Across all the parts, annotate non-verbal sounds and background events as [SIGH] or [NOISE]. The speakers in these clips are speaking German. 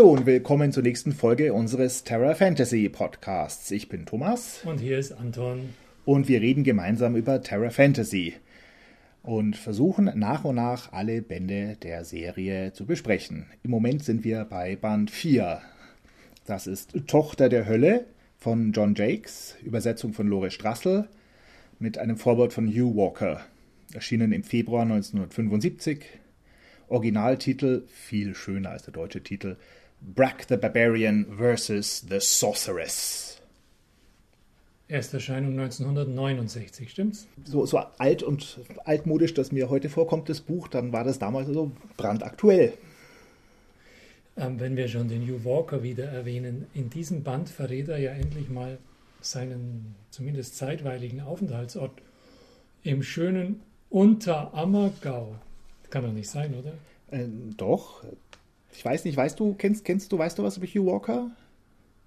Hallo und willkommen zur nächsten Folge unseres Terra Fantasy Podcasts. Ich bin Thomas. Und hier ist Anton. Und wir reden gemeinsam über Terra Fantasy und versuchen nach und nach alle Bände der Serie zu besprechen. Im Moment sind wir bei Band 4. Das ist Tochter der Hölle von John Jakes, Übersetzung von Lore Strassel mit einem Vorwort von Hugh Walker, erschienen im Februar 1975. Originaltitel viel schöner als der deutsche Titel Brack the Barbarian vs. The Sorceress. Ersterscheinung 1969, stimmt's? So, so alt und altmodisch, das mir heute vorkommt, das Buch, dann war das damals so brandaktuell. Ähm, wenn wir schon den Hugh Walker wieder erwähnen, in diesem Band verrät er ja endlich mal seinen zumindest zeitweiligen Aufenthaltsort im schönen Unterammergau. Kann doch nicht sein, oder? Äh, doch, ich weiß nicht, weißt du, kennst, kennst du, weißt du was über Hugh Walker?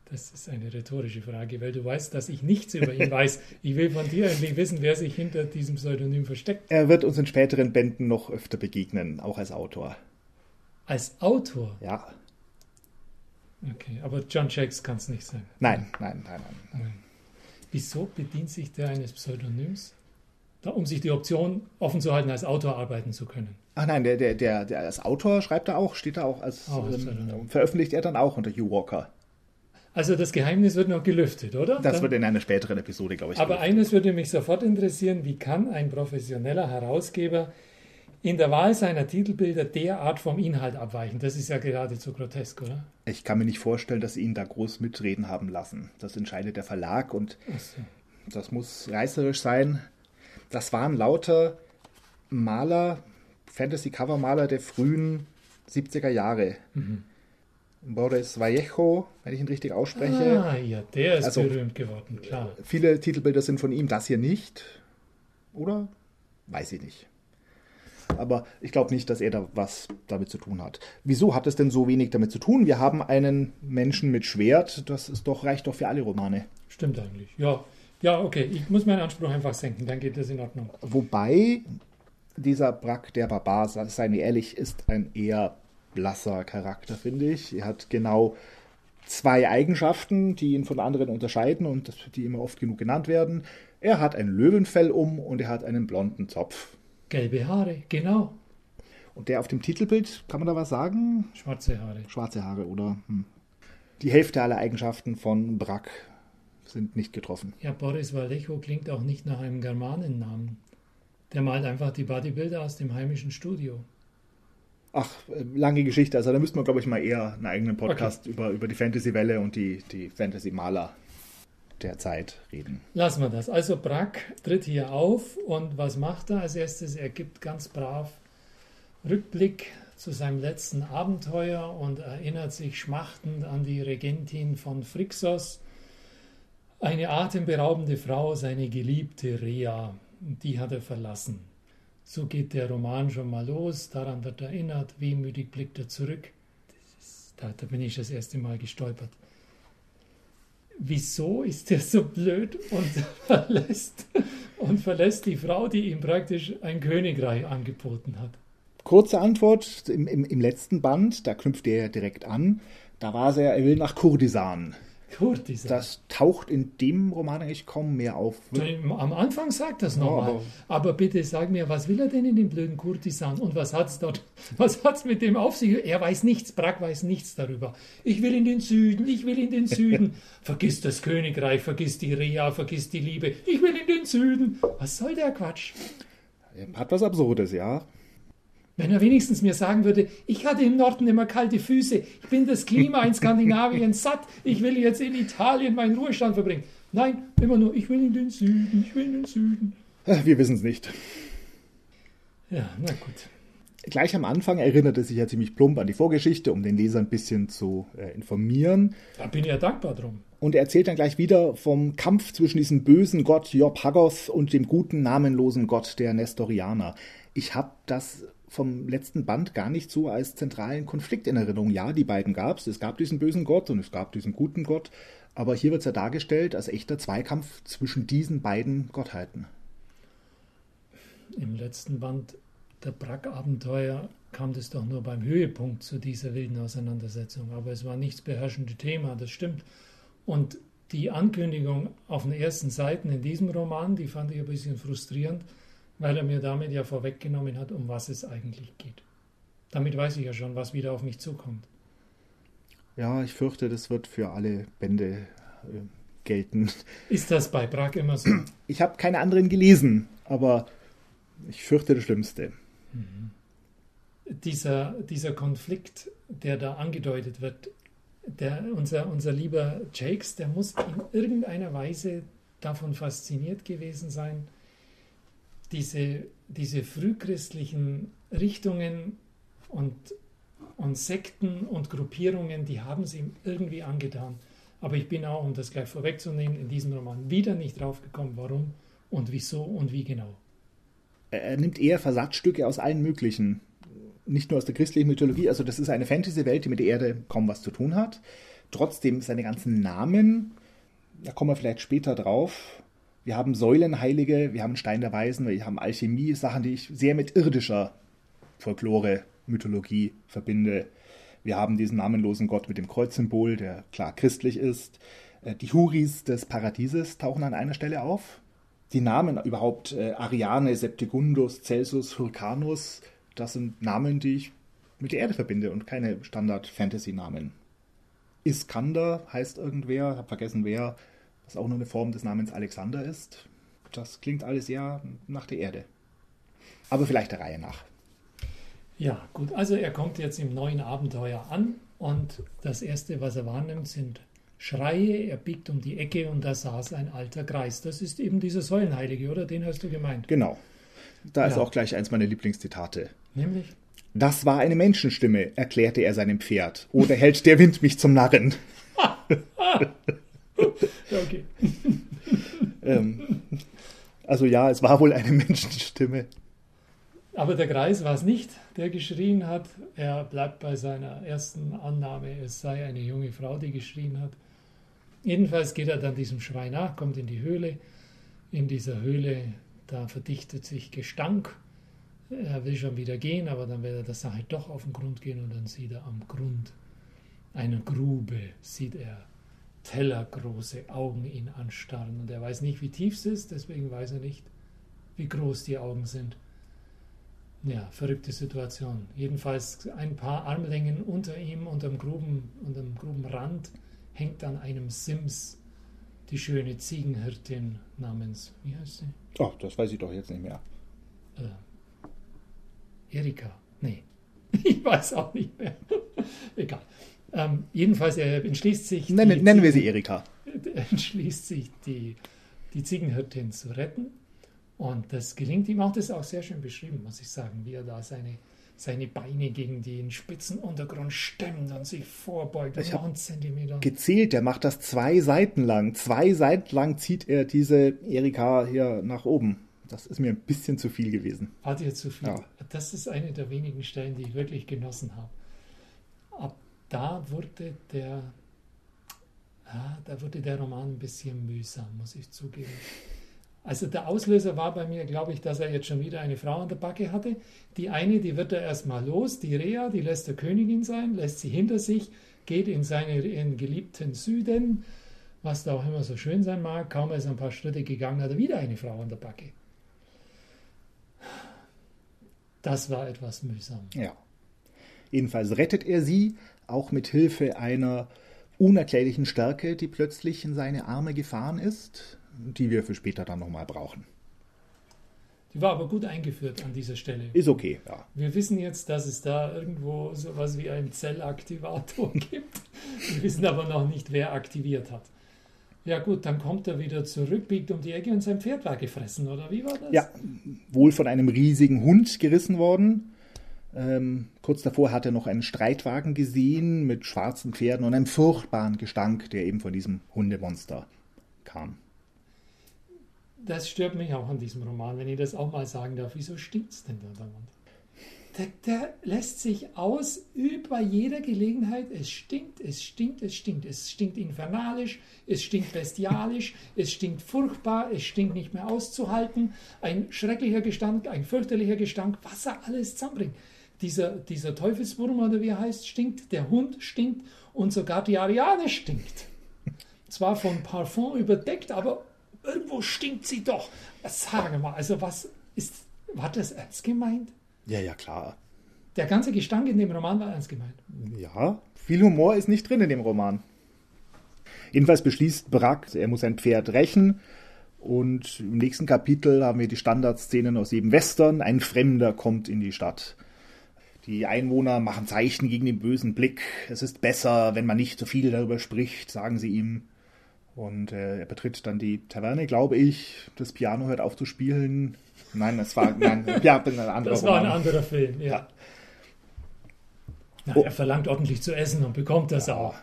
Das ist eine rhetorische Frage, weil du weißt, dass ich nichts über ihn weiß. Ich will von dir endlich wissen, wer sich hinter diesem Pseudonym versteckt. Er wird uns in späteren Bänden noch öfter begegnen, auch als Autor. Als Autor? Ja. Okay, aber John Shakes kann es nicht sein. Nein, nein, nein, nein. nein. Wieso bedient sich der eines Pseudonyms? Um sich die Option offen zu halten, als Autor arbeiten zu können. Ach nein, der, der, der, der als Autor schreibt er auch, steht er auch als, Oh, ähm, veröffentlicht er dann auch unter Hugh Walker. Also das Geheimnis wird noch gelüftet, oder? Das Dann- wird in einer späteren Episode, glaube ich. Aber gelöst. eines würde mich sofort interessieren, wie kann ein professioneller Herausgeber in der Wahl seiner Titelbilder derart vom Inhalt abweichen? Das ist ja geradezu grotesk, oder? ich kann mir nicht vorstellen, dass sie ihn da groß mitreden haben lassen. Das entscheidet der Verlag und so. das muss reißerisch sein. Das waren lauter Maler, Fantasy-Cover-Maler der frühen 70er Jahre. Mhm. Boris Vallejo, wenn ich ihn richtig ausspreche. Ah, ja, der ist Also- berühmt geworden, klar. Viele Titelbilder sind von ihm, das hier nicht. Oder? Weiß ich nicht. Aber ich glaube nicht, dass er da was damit zu tun hat. Wieso hat es denn so wenig damit zu tun? Wir haben einen Menschen mit Schwert, das ist doch, reicht doch für alle Romane. Stimmt eigentlich. Ja, ja, okay. Ich muss meinen Anspruch einfach senken, dann geht das in Ordnung. Wobei dieser Brack der Barbar, seien wir ehrlich, ist ein eher blasser Charakter, finde ich. Er hat genau zwei Eigenschaften, die ihn von anderen unterscheiden und die immer oft genug genannt werden. Er hat ein Löwenfell um und er hat einen blonden Zopf. Gelbe Haare, genau. Und der auf dem Titelbild, kann man da was sagen? Schwarze Haare. Schwarze Haare, oder? Hm. Die Hälfte aller Eigenschaften von Brack sind nicht getroffen. Ja, Boris Vallejo klingt auch nicht nach einem Germanennamen. Der malt einfach die Bodybuilder aus dem heimischen Studio. Ach, äh, lange Geschichte. Also da müsste man, glaube ich, mal eher einen eigenen Podcast über, über die Fantasy-Welle und die, die Fantasy-Maler der Zeit reden. Lassen wir das. Also Brack tritt hier auf und was macht er als erstes? Er gibt ganz brav Rückblick zu seinem letzten Abenteuer und erinnert sich schmachtend an die Regentin von Phrixos, eine atemberaubende Frau, seine geliebte Rea. Die hat er verlassen. So geht der Roman schon mal los, daran wird erinnert, wehmütig blickt er zurück. Da, da bin ich das erste Mal gestolpert wieso ist er so blöd und [LAUGHS] verlässt, und verlässt die Frau, die ihm praktisch ein Königreich angeboten hat? Kurze Antwort, im, im, im letzten Band, da knüpft er ja direkt an, da war es ja, er will nach Kurdisan. Kurtisan. Das taucht in dem Roman eigentlich kaum mehr auf. Am Anfang sagt das nochmal. aber- aber, bitte sag mir, was will er denn in dem blöden Kurtisan? Und was hat's dort, [LAUGHS] was hat's mit dem auf sich? Er weiß nichts, Brack weiß nichts darüber. Ich will in den Süden, ich will in den Süden. [LAUGHS] vergiss das Königreich, vergiss die Rea, vergiss die Liebe. Ich will in den Süden. Was soll der Quatsch? Hat was Absurdes, ja. Wenn er wenigstens mir sagen würde, ich hatte im Norden immer kalte Füße, ich bin das Klima in Skandinavien [LAUGHS] satt, ich will jetzt in Italien meinen Ruhestand verbringen. Nein, immer nur, ich will in den Süden, ich will in den Süden. Äh, Wir wissen es nicht. Ja, na gut. Gleich am Anfang erinnert er sich ja ziemlich plump an die Vorgeschichte, um den Leser ein bisschen zu äh, informieren. Da bin ich ja dankbar drum. Und er erzählt dann gleich wieder vom Kampf zwischen diesem bösen Gott Job Haggoth und dem guten, namenlosen Gott der Nestorianer. Ich habe das vom letzten Band gar nicht so als zentralen Konflikt in Erinnerung. Ja, die beiden gab es. Es gab diesen bösen Gott und es gab diesen guten Gott. Aber hier wird es ja dargestellt als echter Zweikampf zwischen diesen beiden Gottheiten. Im letzten Band der Brack-Abenteuer kam das doch nur beim Höhepunkt zu dieser wilden Auseinandersetzung. Aber es war nichts beherrschende Thema, das stimmt. Und die Ankündigung auf den ersten Seiten in diesem Roman, die fand ich ein bisschen frustrierend, weil er mir damit ja vorweggenommen hat, um was es eigentlich geht. Damit weiß ich ja schon, was wieder auf mich zukommt. Ja, ich fürchte, das wird für alle Bände äh, gelten. Ist das bei Brack immer so? Ich habe keine anderen gelesen, aber ich fürchte das Schlimmste. Mhm. Dieser, dieser Konflikt, der da angedeutet wird, der, unser, unser lieber Jakes, der muss in irgendeiner Weise davon fasziniert gewesen sein, diese, diese frühchristlichen Richtungen und, und Sekten und Gruppierungen, die haben es ihm irgendwie angetan. Aber ich bin auch, um das gleich vorwegzunehmen, in diesem Roman wieder nicht draufgekommen, warum und wieso und wie genau. Er nimmt eher Versatzstücke aus allen möglichen nicht nur aus der christlichen Mythologie, also das ist eine Fantasy-Welt, die mit der Erde kaum was zu tun hat. Trotzdem seine ganzen Namen, da kommen wir vielleicht später drauf. Wir haben Säulenheilige, wir haben Stein der Weisen, wir haben Alchemie, Sachen, die ich sehr mit irdischer Folklore, Mythologie verbinde. Wir haben diesen namenlosen Gott mit dem Kreuzsymbol, der klar christlich ist. Äh, die Huris des Paradieses tauchen an einer Stelle auf. Die Namen überhaupt äh, Ariane, Septigundus, Celsus, Hyrcanus, das sind Namen, die ich mit der Erde verbinde und keine Standard-Fantasy-Namen. Iskander heißt irgendwer, hab vergessen wer, was auch nur eine Form des Namens Alexander ist. Das klingt alles eher nach der Erde. Aber vielleicht der Reihe nach. Ja, gut. Also er kommt jetzt im neuen Abenteuer an und das Erste, was er wahrnimmt, sind Schreie. Er biegt um die Ecke und da saß ein alter Kreis. Das ist eben dieser Säulenheilige, oder? Den hast du gemeint. Genau. Da ja. ist auch gleich eins meiner Lieblingszitate. Nämlich? Das war eine Menschenstimme, erklärte er seinem Pferd. Oder hält der Wind mich zum Narren? [LAUGHS] okay. [LAUGHS] ähm, also ja, es war wohl eine Menschenstimme. Aber der Kreis war es nicht, der geschrien hat. Er bleibt bei seiner ersten Annahme, es sei eine junge Frau, die geschrien hat. Jedenfalls geht er dann diesem Schrei nach, kommt in die Höhle. In dieser Höhle, da verdichtet sich Gestank er will schon wieder gehen, aber dann will er der Sache doch auf den Grund gehen und dann sieht er am Grund einer Grube, sieht er tellergroße Augen ihn anstarren. Und er weiß nicht, wie tief es ist, deswegen weiß er nicht, wie groß die Augen sind. Ja, verrückte Situation. Jedenfalls ein paar Armlängen unter ihm, unterm, Gruben, unterm Grubenrand, hängt an einem Sims die schöne Ziegenhirtin namens, wie heißt sie? Oh, das weiß ich doch jetzt nicht mehr. Äh, Erika. Nee, [LAUGHS] ich weiß auch nicht mehr. Egal. Ähm, jedenfalls er entschließt sich. Nennen, nennen wir sie Erika. [LAUGHS] Entschließt sich, die, die Ziegenhirtin zu retten. Und das gelingt ihm auch. Das ist auch sehr schön beschrieben, muss ich sagen, wie er da seine, seine Beine gegen den spitzen Untergrund stemmt und sich vorbeugt. Ich habe Zentimeter. gezählt, der macht das zwei Seiten lang. Zwei Seiten lang zieht er diese Erika hier nach oben. Das ist mir ein bisschen zu viel gewesen. War dir zu viel? Ja. Das ist eine der wenigen Stellen, die ich wirklich genossen habe. Da wurde der, ja, da wurde der Roman ein bisschen mühsam, muss ich zugeben. Also der Auslöser war bei mir, glaube ich, dass er jetzt schon wieder eine Frau an der Backe hatte. Die eine, die wird er erstmal los, die Rea, die lässt der Königin sein, lässt sie hinter sich, geht in seinen geliebten Süden, was da auch immer so schön sein mag. Kaum ist er ein paar Schritte gegangen, hat er wieder eine Frau an der Backe. Das war etwas mühsam. Ja. Jedenfalls rettet er sie, auch mit Hilfe einer unerklärlichen Stärke, die plötzlich in seine Arme gefahren ist, die wir für später dann nochmal brauchen. Die war aber gut eingeführt an dieser Stelle. Ist okay, ja. Wir wissen jetzt, dass es da irgendwo sowas wie einen Zellaktivator [LAUGHS] gibt. Wir wissen aber noch nicht, wer aktiviert hat. Ja gut, dann kommt er wieder zurück, biegt um die Ecke und sein Pferd war gefressen, oder wie war das? Ja, wohl von einem riesigen Hund gerissen worden. Ähm, kurz davor hat er noch einen Streitwagen gesehen mit schwarzen Pferden und einem furchtbaren Gestank, der eben von diesem Hundemonster kam. Das stört mich auch an diesem Roman, wenn ich das auch mal sagen darf. Wieso stinkt es denn da dauernd? der, der, lässt sich aus über jeder Gelegenheit. Es stinkt, es stinkt, es stinkt. Es stinkt infernalisch, es stinkt bestialisch, es stinkt furchtbar, es stinkt nicht mehr auszuhalten. Ein schrecklicher Gestank, ein fürchterlicher Gestank, was er alles zusammenbringt. Dieser, dieser Teufelswurm oder wie er heißt, stinkt, der Hund stinkt und sogar die Ariane stinkt. Zwar von Parfum überdeckt, aber irgendwo stinkt sie doch. Sage mal, also was ist, war das ernst gemeint? Ja, ja, klar. Der ganze Gestank in dem Roman war ernst gemeint. Ja, viel Humor ist nicht drin in dem Roman. Jedenfalls beschließt Brack, er muss sein Pferd rächen. Und im nächsten Kapitel haben wir die Standardszenen aus jedem Western. Ein Fremder kommt in die Stadt. Die Einwohner machen Zeichen gegen den bösen Blick. Es ist besser, wenn man nicht so viel darüber spricht, sagen sie ihm. Und äh, er betritt dann die Taverne, glaube ich. Das Piano hört auf zu spielen. Nein, es war nein, [LAUGHS] ja, ein anderer Das war ein anderer Film, ja. ja. Na, oh. Er verlangt ordentlich zu essen und bekommt das ja. auch.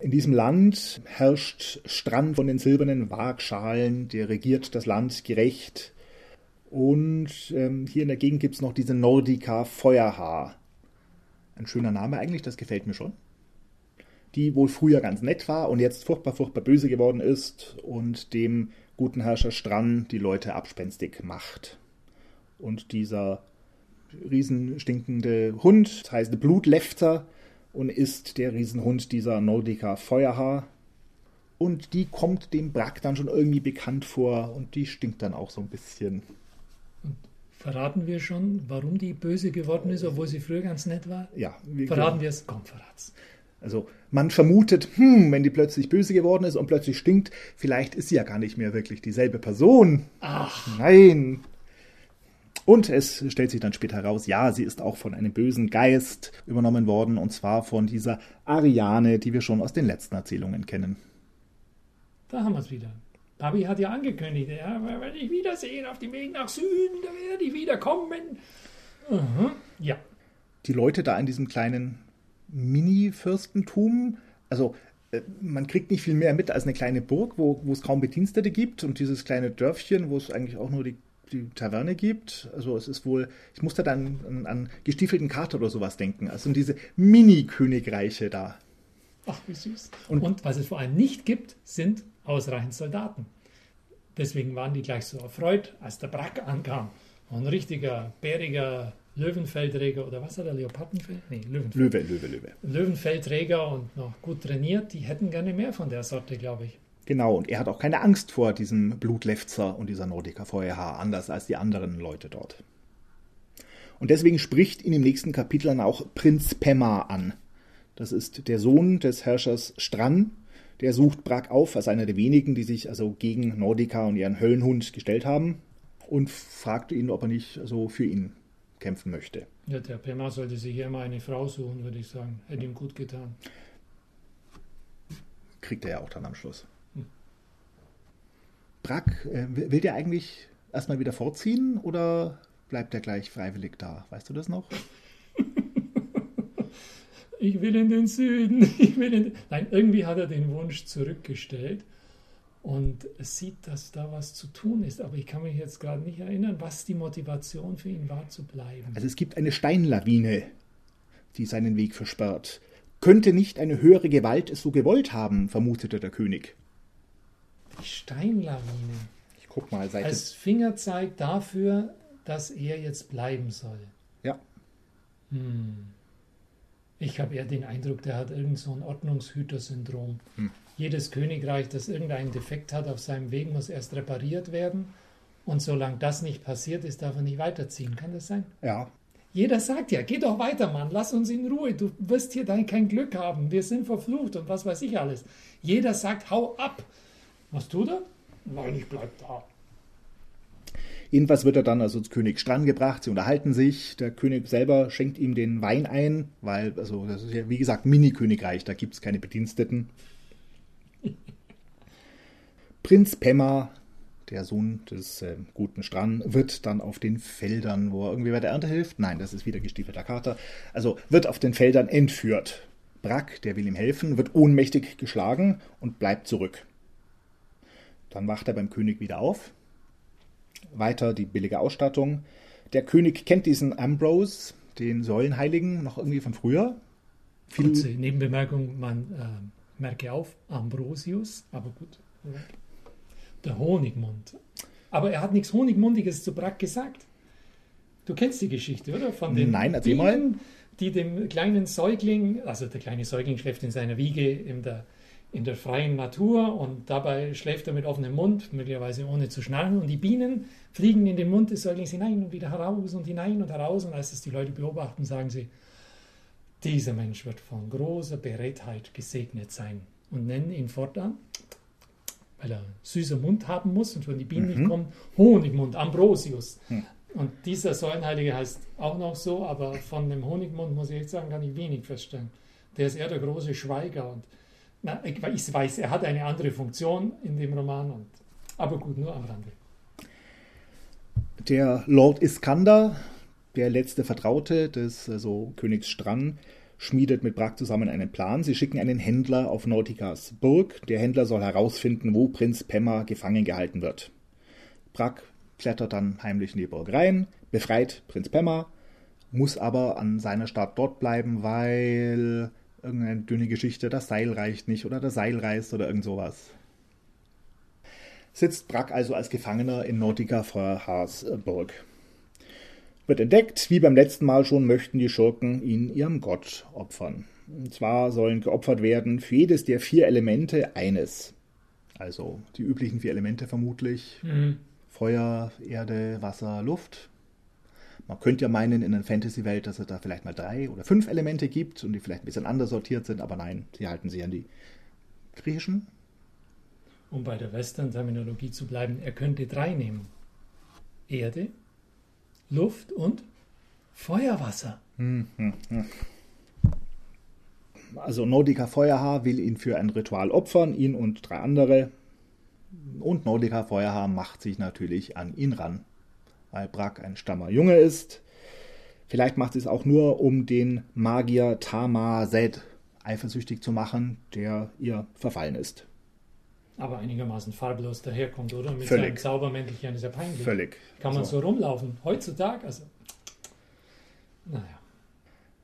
In diesem Land herrscht Strand von den silbernen Waagschalen, der regiert das Land gerecht. Und ähm, hier in der Gegend gibt es noch diese Nordica Feuerhaar. Ein schöner Name eigentlich, das gefällt mir schon. Die wohl früher ganz nett war und jetzt furchtbar, furchtbar böse geworden ist und dem guten Herrscher Stran die Leute abspenstig macht. Und dieser riesenstinkende Hund, das heißt Blutlefter, und ist der Riesenhund dieser Nordica Feuerhaar. Und die kommt dem Brack dann schon irgendwie bekannt vor und die stinkt dann auch so ein bisschen. Verraten wir schon, warum die böse geworden ist, obwohl sie früher ganz nett war? Ja. Wir verraten wir es? Komm, verrat's. Also man vermutet, hm, wenn die plötzlich böse geworden ist und plötzlich stinkt, vielleicht ist sie ja gar nicht mehr wirklich dieselbe Person. Ach. Nein. Und es stellt sich dann später heraus, ja, sie ist auch von einem bösen Geist übernommen worden, und zwar von dieser Ariane, die wir schon aus den letzten Erzählungen kennen. Da haben wir es wieder. Papi hat ja angekündigt, ja, wenn ich wiedersehen auf dem Weg nach Süden, da werde ich wiederkommen. Mhm. Ja. Die Leute da in diesem kleinen Mini-Fürstentum, also äh, man kriegt nicht viel mehr mit als eine kleine Burg, wo, wo es kaum Bedienstete gibt und dieses kleine Dörfchen, wo es eigentlich auch nur die die Taverne gibt. Also es ist wohl, ich musste dann an, an gestiefelten Kater oder sowas denken. Also diese Mini-Königreiche da. Ach, wie süß. Und, Und, was es vor allem nicht gibt, sind ausreichend Soldaten. Deswegen waren die gleich so erfreut, als der Brack ankam. ein richtiger, bäriger Löwenfeldträger oder was hat er, Leopardenfell? Nee, Löwenfeld. Löwe, Löwe, Löwe. Löwenfeldträger und noch gut trainiert, die hätten gerne mehr von der Sorte, glaube ich. Genau, und er hat auch keine Angst vor diesem Blutlefzer und dieser Nordica Feuerhaar, anders als die anderen Leute dort. Und deswegen spricht in dem nächsten Kapitel dann auch Prinz Pemma an. Das ist der Sohn des Herrschers Stran. Der sucht Brak auf als einer der wenigen, die sich also gegen Nordica und ihren Höllenhund gestellt haben und fragt ihn, ob er nicht so für ihn kämpfen möchte. Ja, der Pemma sollte sich eher mal eine Frau suchen, würde ich sagen. Hätte ihm gut getan. Kriegt er ja auch dann am Schluss. Brack, äh, will der eigentlich erstmal wieder vorziehen oder bleibt er gleich freiwillig da? Weißt du das noch? Ich will in den Süden. [LAUGHS] Ich will in Nein, irgendwie hat er den Wunsch zurückgestellt und sieht, dass da was zu tun ist. Aber ich kann mich jetzt gerade nicht erinnern, was die Motivation für ihn war, zu bleiben. Also es gibt eine Steinlawine, die seinen Weg versperrt. Könnte nicht eine höhere Gewalt es so gewollt haben, vermutete der König. Die Steinlawine. Ich guck mal, Seite. Als Fingerzeig dafür, dass er jetzt bleiben soll. Ja. Hm. Ich habe eher den Eindruck, der hat irgend so ein Ordnungshüter-Syndrom. Hm. Jedes Königreich, das irgendeinen Defekt hat auf seinem Weg, muss erst repariert werden. Und solange das nicht passiert ist, darf er nicht weiterziehen. Kann das sein? Ja. Jeder sagt ja, geh doch weiter, Mann, lass uns in Ruhe. Du wirst hier dein kein Glück haben. Wir sind verflucht und was weiß ich alles. Jeder sagt, hau ab. Was tut er? Nein, ich bleib da. Jedenfalls wird er dann also zu König Strand gebracht, sie unterhalten sich, der König selber schenkt ihm den Wein ein, weil, also das ist ja wie gesagt Mini-Königreich, da gibt es keine Bediensteten. [LAUGHS] Prinz Pemma, der Sohn des äh, guten Strand, wird dann auf den Feldern, wo er irgendwie bei der Ernte hilft, nein, das ist wieder gestiefelter Kater, also wird auf den Feldern entführt. Brack, der will ihm helfen, wird ohnmächtig geschlagen und bleibt zurück. Dann wacht er beim König wieder auf. Weiter die billige Ausstattung. Der König kennt diesen Ambrose, den Säulenheiligen, noch irgendwie von früher. Viel Kurze Nebenbemerkung, man äh, merke auf, Ambrosius, aber gut. Der Honigmund. Aber er hat nichts Honigmundiges zu Brack gesagt. Du kennst die Geschichte, oder? Von den Nein, erzähl Bienen, mal. die dem kleinen Säugling, also der kleine Säugling schläft in seiner Wiege in der, in der freien Natur und dabei schläft er mit offenem Mund, möglicherweise ohne zu schnarchen. Und die Bienen fliegen in den Mund des Säuglings hinein und wieder heraus und hinein und heraus. Und als es die Leute beobachten, sagen sie, dieser Mensch wird von großer Beredtheit gesegnet sein und nennen ihn fortan, weil er süßer Mund haben muss und wenn die Bienen nicht kommen, Honigmund, Ambrosius. Und dieser Säulenheilige heißt auch noch so, aber von dem Honigmund muss ich echt sagen, kann ich wenig feststellen. Der ist eher der große Schweiger. Und, ich, weiß, er hat eine andere Funktion in dem Roman, und, aber gut, nur am Rande. Der Lord Iskander, der letzte Vertraute des also Königs Stran, schmiedet mit Brack zusammen einen Plan. Sie schicken einen Händler auf Nautikas Burg. Der Händler soll herausfinden, wo Prinz Pemmer gefangen gehalten wird. Brack klettert dann heimlich in die Burg rein, befreit Prinz Pemmer, muss aber an seiner Stadt dort bleiben, weil irgendeine dünne Geschichte, das Seil reicht nicht oder das Seil reißt oder irgend sowas. Sitzt Brack also als Gefangener in Nautica Feuerhaars Burg. Wird entdeckt, wie beim letzten Mal schon möchten die Schurken ihn ihrem Gott opfern. Und zwar sollen geopfert werden für jedes der vier Elemente eines. Also die üblichen vier Elemente vermutlich. Feuer, Erde, Wasser, Luft. Man könnte ja meinen in einer Fantasy-Welt, dass es da vielleicht mal drei oder fünf Elemente gibt und die vielleicht ein bisschen anders sortiert sind, aber nein, sie halten sich an die griechischen. Um bei der Western-Terminologie zu bleiben, er könnte drei nehmen. Erde, Luft und Feuerwasser. Also Nordica Feuerhaar will ihn für ein Ritual opfern, ihn und drei andere. Und Nordica Feuerhaar macht sich natürlich an ihn ran, weil Brack ein stammer Junge ist. Vielleicht macht sie es auch nur, um den Magier Tama Zed eifersüchtig zu machen, der ihr verfallen ist. Aber einigermaßen farblos daherkommt, oder? Mit Völlig. seinem Zaubermäntelchen ist ja peinlich. Völlig. Kann man So. so rumlaufen. Heutzutage, also. Naja.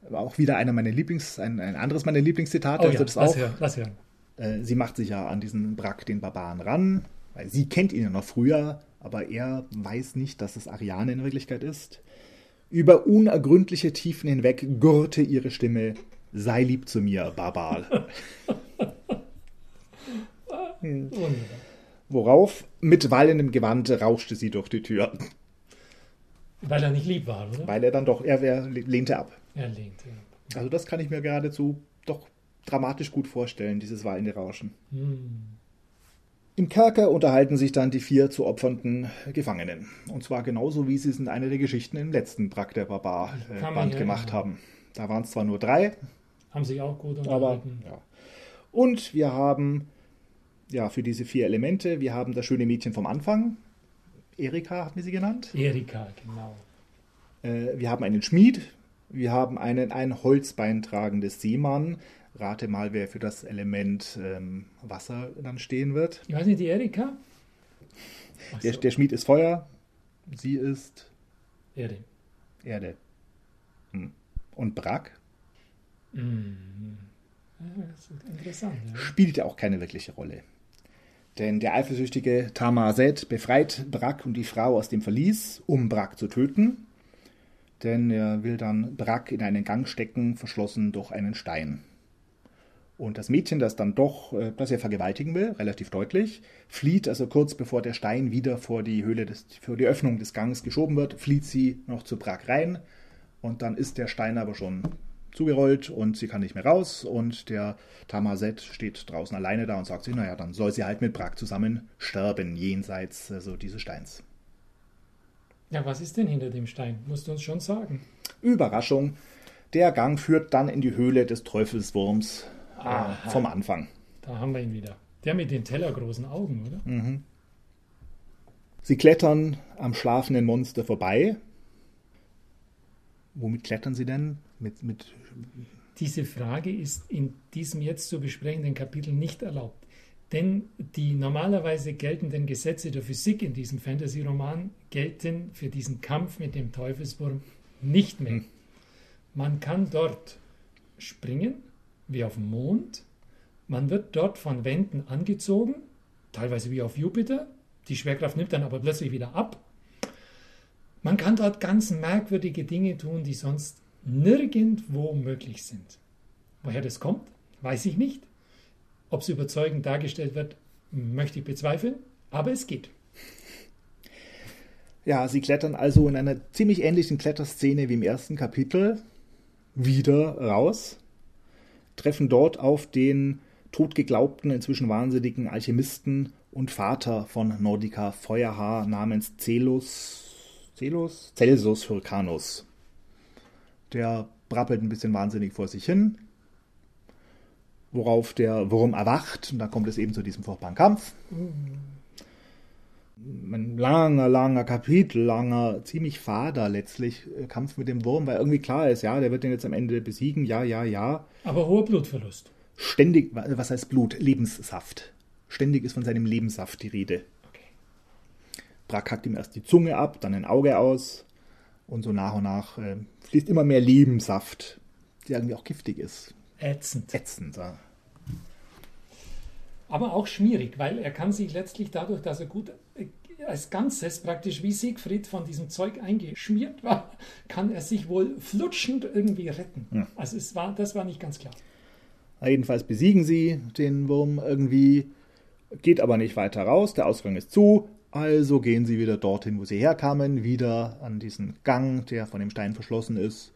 Aber auch wieder einer meiner Lieblings, ein, ein anderes meiner Lieblingszitate. Oh also ja, das lass auch. hören, lass hören. Äh, sie macht sich ja an diesen Brack, den Barbaren, ran, weil sie kennt ihn ja noch früher, aber er weiß nicht, dass es Ariane in Wirklichkeit ist. Über unergründliche Tiefen hinweg gurrte ihre Stimme, sei lieb zu mir. Wunderbar. [LAUGHS] Worauf mit wallendem Gewand rauschte sie durch die Tür, Weil er nicht lieb war, oder? weil er dann doch, er, er lehnte ab. Er lehnte. ab. Also das kann ich mir geradezu doch dramatisch gut vorstellen, dieses wallende Rauschen. Hm. Im Kerker unterhalten sich dann die vier zu opfernden Gefangenen. Und zwar genauso, wie sie es in einer der Geschichten im letzten Brack der Barbar-Band ja gemacht haben. Da waren es zwar nur drei, Haben sich auch gut aber unterhalten. ja. Und wir haben ja für diese vier Elemente, wir haben das schöne Mädchen vom Anfang, Erika hatten wir sie genannt. Erika, genau. Äh, wir haben einen Schmied, wir haben einen ein Holzbein tragendes Seemann. Rate mal, wer für das Element ähm, Wasser dann stehen wird. Ich weiß nicht, die Erika? Der, so, der Schmied ist Feuer, sie ist Erde. Erde. Hm. Und Brack Hm. Ja, das ist interessant. Ja. spielt ja auch keine wirkliche Rolle. Denn der eifersüchtige Tamaset befreit Brack und die Frau aus dem Verlies, um Brack zu töten. Denn er will dann Brack in einen Gang stecken, verschlossen durch einen Stein. Und das Mädchen, das dann doch, äh, das er vergewaltigen will, relativ deutlich, flieht also kurz bevor der Stein wieder vor die Höhle des, vor die Öffnung des Gangs geschoben wird, flieht sie noch zu Brack rein. Und dann ist der Stein aber schon zugerollt und sie kann nicht mehr raus. Und der Tamaset steht draußen alleine da und sagt sich, naja, dann soll sie halt mit Brack zusammen sterben, jenseits also dieses Steins. ja, was ist denn hinter dem Stein? Musst du uns schon sagen. Überraschung, der Gang führt dann in die Höhle des Teufelswurms Aha. vom Anfang. Da haben wir ihn wieder. Der mit den tellergroßen Augen, oder? Sie klettern am schlafenden Monster vorbei. Womit klettern sie denn? Mit, mit Diese Frage ist in diesem jetzt zu besprechenden Kapitel nicht erlaubt. Denn die normalerweise geltenden Gesetze der Physik in diesem Fantasy-Roman gelten für diesen Kampf mit dem Teufelswurm nicht mehr. Hm. Man kann dort springen, wie auf dem Mond. Man wird dort von Wänden angezogen, teilweise wie auf Jupiter. Die Schwerkraft nimmt dann aber plötzlich wieder ab. Man kann dort ganz merkwürdige Dinge tun, die sonst nirgendwo möglich sind. Woher das kommt, weiß ich nicht. Ob es überzeugend dargestellt wird, möchte ich bezweifeln, aber es geht. Ja, sie klettern also in einer ziemlich ähnlichen Kletterszene wie im ersten Kapitel wieder raus, treffen dort auf den totgeglaubten, inzwischen wahnsinnigen Alchemisten und Vater von Nordica Feuerhaar namens Celus, Celus? Celsus Hyrcanus. Der brabbelt ein bisschen wahnsinnig vor sich hin, worauf der Wurm erwacht und da kommt es eben zu diesem furchtbaren Kampf. Ein langer, langer Kapitel, langer, ziemlich fader letztlich äh, Kampf mit dem Wurm, weil irgendwie klar ist, ja, der wird den jetzt am Ende besiegen, ja, ja, ja. Aber hoher Blutverlust. Ständig, was heißt Blut? Lebenssaft. Ständig ist von seinem Lebenssaft die Rede. Okay. Brack hackt ihm erst die Zunge ab, dann ein Auge aus und so nach und nach äh, fließt immer mehr Lebenssaft, der irgendwie auch giftig ist. Ätzend. Ätzend, ja. Aber auch schmierig, weil er kann sich letztlich dadurch, dass er gut äh, als Ganzes praktisch wie Siegfried von diesem Zeug eingeschmiert war, [LAUGHS] kann er sich wohl flutschend irgendwie retten. Ja. Also es war, das war nicht ganz klar. Jedenfalls besiegen sie den Wurm irgendwie, geht aber nicht weiter raus, der Ausgang ist zu, also gehen sie wieder dorthin, wo sie herkamen, wieder an diesen Gang, der von dem Stein verschlossen ist,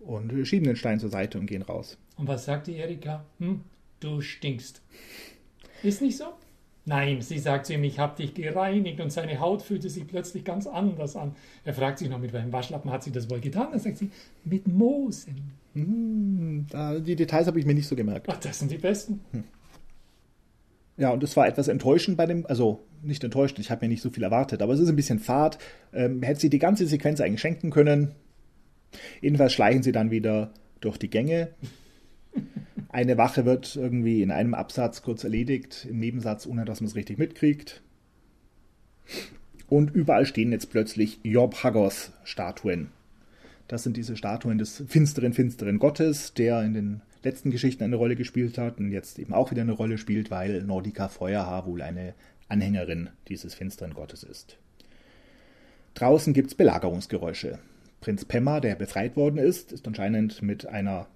und schieben den Stein zur Seite und gehen raus. Und was sagt die Erika? Hm, du stinkst. Ist nicht so? Nein, sie sagt zu ihm, ich habe dich gereinigt und seine Haut fühlte sich plötzlich ganz anders an. Er fragt sich noch, mit welchem Waschlappen hat sie das wohl getan? Dann sagt sie, mit Moosen. Hm, die Details habe ich mir nicht so gemerkt. Ach, das sind die besten. Hm. Ja, und es war etwas enttäuschend bei dem, also nicht enttäuschend, ich habe mir nicht so viel erwartet, aber es ist ein bisschen fad. Ähm, hätte sie die ganze Sequenz eigentlich schenken können. Jedenfalls schleichen sie dann wieder durch die Gänge. Eine Wache wird irgendwie in einem Absatz kurz erledigt, im Nebensatz, ohne dass man es richtig mitkriegt. Und überall stehen jetzt plötzlich Job Haggos Statuen. Das sind diese Statuen des finsteren, finsteren Gottes, der in den letzten Geschichten eine Rolle gespielt hat und jetzt eben auch wieder eine Rolle spielt, weil Nordica Feuerhaar wohl eine Anhängerin dieses finsteren Gottes ist. Draußen gibt es Belagerungsgeräusche. Prinz Pemma, der befreit worden ist, ist anscheinend mit einer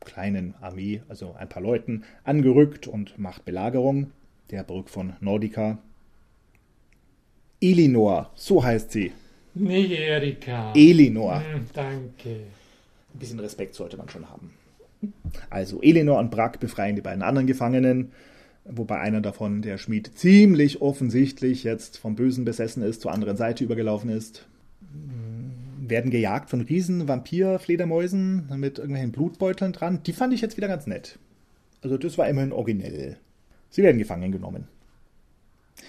kleinen Armee, also ein paar Leuten, angerückt und macht Belagerung der Burg von Nordica. Elinor, so heißt sie. Nicht Erika. Elinor. Hm, danke. Ein bisschen Respekt sollte man schon haben. Also Elinor und Brack befreien die beiden anderen Gefangenen, wobei einer davon, der Schmied, ziemlich offensichtlich jetzt vom Bösen besessen ist, zur anderen Seite übergelaufen ist. Werden gejagt von riesen Vampir-Fledermäusen mit irgendwelchen Blutbeuteln dran. Die fand ich jetzt wieder ganz nett. Also das war immerhin originell. Sie werden gefangen genommen.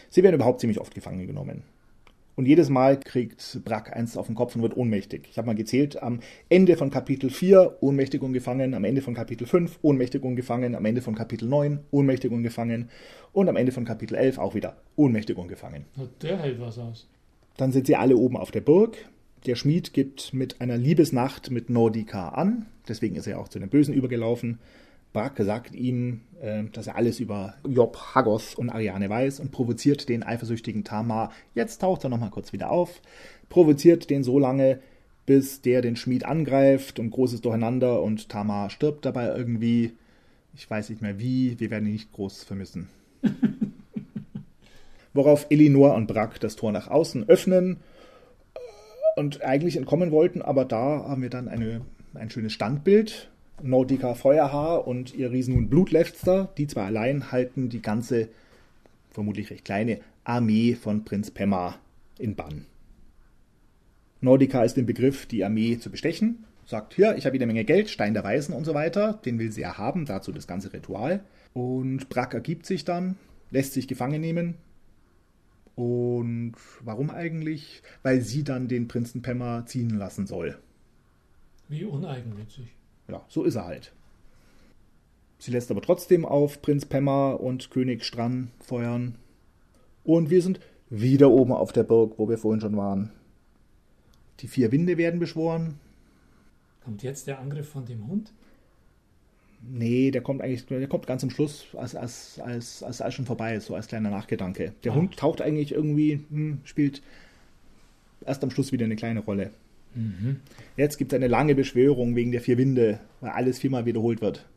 Sie werden überhaupt ziemlich oft gefangen genommen. Und jedes Mal kriegt Brack eins auf den Kopf und wird ohnmächtig. Ich habe mal gezählt, am Ende von Kapitel 4 ohnmächtig und gefangen, am Ende von Kapitel 5 ohnmächtig und gefangen, am Ende von Kapitel 9 ohnmächtig und gefangen und am Ende von Kapitel 11 auch wieder ohnmächtig und gefangen. Der hält was aus. Dann sind sie alle oben auf der Burg. Der Schmied gibt mit einer Liebesnacht mit Nordica an, deswegen ist er auch zu den Bösen übergelaufen. Brack sagt ihm, äh, dass er alles über Job, Hagos und Ariane weiß und provoziert den eifersüchtigen Tamar. Jetzt taucht er nochmal kurz wieder auf, provoziert den so lange, bis der den Schmied angreift und großes Durcheinander und Tamar stirbt dabei irgendwie. Ich weiß nicht mehr wie, wir werden ihn nicht groß vermissen. [LAUGHS] Worauf Elinor und Brack das Tor nach außen öffnen und eigentlich entkommen wollten, aber da haben wir dann eine, ein schönes Standbild Nordica Feuerhaar und ihr Riesen Blutletzter. Die zwei allein halten die ganze, vermutlich recht kleine, Armee von Prinz Pemma in Bann. Nordica ist im Begriff, die Armee zu bestechen, sagt, hier, ich habe jede Menge Geld, Stein der Weisen und so weiter, den will sie erhaben, dazu das ganze Ritual. Und Brack ergibt sich dann, lässt sich gefangen nehmen. Und warum eigentlich? Weil sie dann den Prinzen Pemma ziehen lassen soll. Wie uneigennützig ja, so ist er halt. Sie lässt aber trotzdem auf Prinz Pemma und König Stran feuern. Und wir sind wieder oben auf der Burg, wo wir vorhin schon waren. Die vier Winde werden beschworen. Kommt jetzt der Angriff von dem Hund? Nee, der kommt eigentlich, der kommt ganz am Schluss, als, als, als, als alles schon vorbei ist, so als kleiner Nachgedanke. Der ah. Hund taucht eigentlich irgendwie, hm, spielt erst am Schluss wieder eine kleine Rolle. Mhm. Jetzt gibt es eine lange Beschwörung wegen der vier Winde, weil alles viermal wiederholt wird.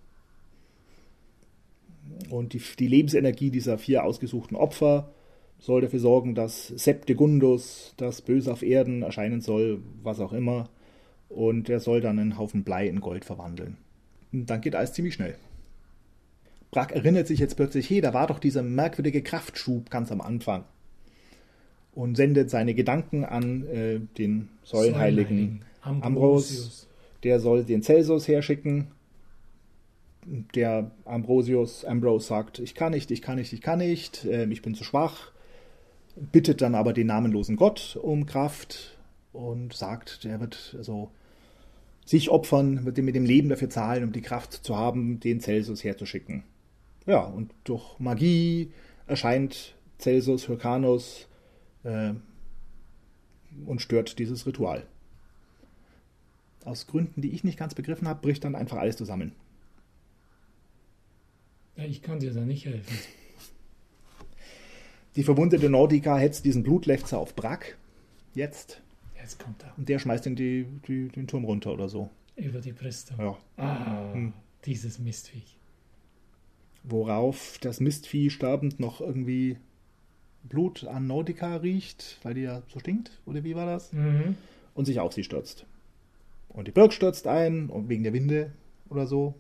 Und die, die Lebensenergie dieser vier ausgesuchten Opfer soll dafür sorgen, dass Septegundus, das Böse auf Erden, erscheinen soll, was auch immer. Und er soll dann einen Haufen Blei in Gold verwandeln. Dann geht alles ziemlich schnell. Brack erinnert sich jetzt plötzlich, hey, da war doch dieser merkwürdige Kraftschub ganz am Anfang. Und sendet seine Gedanken an äh, den Säulenheiligen Ambros. Ambrosius. Der soll den Celsus herschicken. Der Ambrosius, Ambrose sagt, ich kann nicht, ich kann nicht, ich kann nicht, äh, ich bin zu schwach. Bittet dann aber den namenlosen Gott um Kraft und sagt, der wird also sich opfern, wird mit dem Leben dafür zahlen, um die Kraft zu haben, den Celsus herzuschicken. Ja, und durch Magie erscheint Celsus Hyrcanus äh, und stört dieses Ritual. Aus Gründen, die ich nicht ganz begriffen habe, bricht dann einfach alles zusammen. Ja, ich kann dir da nicht helfen. Die verwundete Nordica hetzt diesen Blutlefzer auf Brack. Jetzt. Jetzt kommt er Und der schmeißt ihn die, die, den Turm runter oder so. über die Brüstung. Ja. Ah, Hm. dieses Mistviech. Worauf das Mistvieh sterbend noch irgendwie Blut an Nordica riecht, weil die ja so stinkt. Oder wie war das? Mhm. Und sich auf sie stürzt. Und die Burg stürzt ein, und wegen der Winde oder so.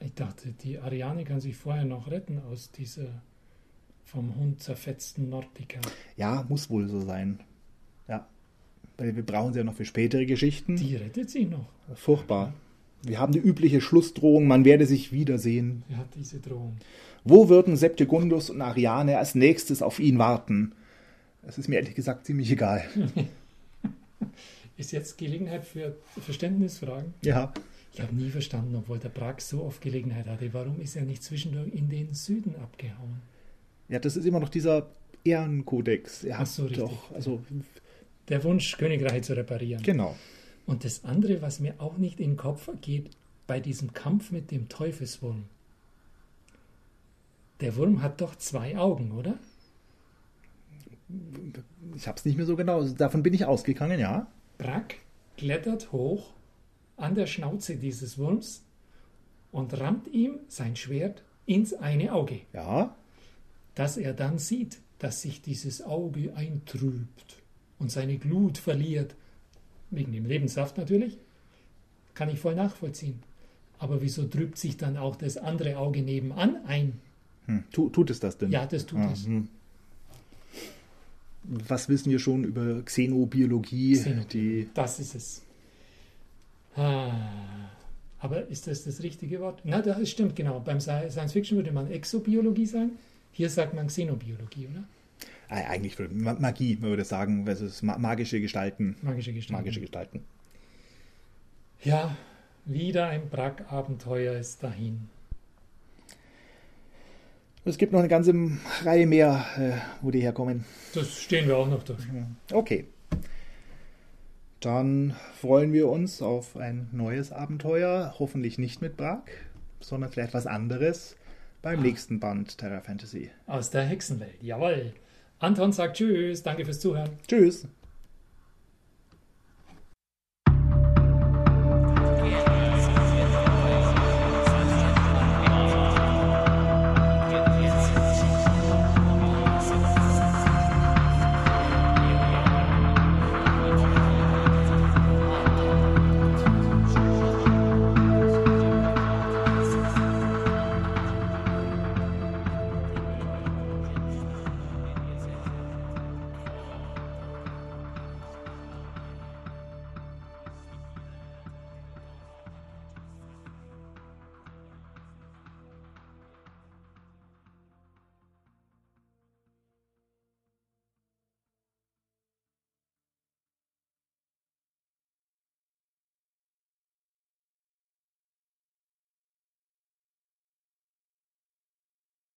Ich dachte, die Ariane kann sich vorher noch retten aus dieser vom Hund zerfetzten Nordica. Ja, muss wohl so sein. Ja. Weil wir brauchen sie ja noch für spätere Geschichten. Die rettet sich noch. Furchtbar. Wir haben die übliche Schlussdrohung, man werde sich wiedersehen. Er hat diese Drohung. Wo würden Septegundus und Ariane als nächstes auf ihn warten? Es ist mir ehrlich gesagt ziemlich egal. [LAUGHS] Ist jetzt Gelegenheit für Verständnisfragen? Ja. Ich habe nie verstanden, obwohl der Prag so oft Gelegenheit hatte, warum ist er nicht zwischendurch in den Süden abgehauen? Ja, das ist immer noch dieser Ehrenkodex. Er Ach so, richtig. doch, also, Der Wunsch, Königreiche zu reparieren. genau. Und das andere, was mir auch nicht in den Kopf geht, bei diesem Kampf mit dem Teufelswurm. Der Wurm hat doch zwei Augen, oder? Ich habe es nicht mehr so genau. Davon bin ich ausgegangen, ja. Brack klettert hoch an der Schnauze dieses Wurms und rammt ihm sein Schwert ins eine Auge, Ja. dass er dann sieht, dass sich dieses Auge eintrübt und seine Glut verliert, wegen dem Lebenssaft natürlich, kann ich voll nachvollziehen. Aber wieso trübt sich dann auch das andere Auge nebenan ein? Hm. Tu, tut es das denn? Ja, das tut Ah, es. hm. Was wissen wir schon über Xenobiologie? Xenobiologie. Das ist es. Ah, aber ist das das richtige Wort? Na, das stimmt genau. Beim Sci- Science Fiction würde man Exobiologie sagen. Hier sagt man Xenobiologie, oder? Eigentlich Magie, man würde sagen, es ist ma magische Gestalten. Magische Gestalten. Magische Gestalten. Ja, wieder ein Brack-Abenteuer ist dahin. Es gibt noch eine ganze Reihe mehr, äh, wo die herkommen. Das stehen wir auch noch durch. Okay. Dann freuen wir uns auf ein neues Abenteuer. Hoffentlich nicht mit Brack, sondern vielleicht was anderes beim Ah. nächsten Band Terra Fantasy. Aus der Hexenwelt. Jawohl. Anton sagt Tschüss. Danke fürs Zuhören. Tschüss!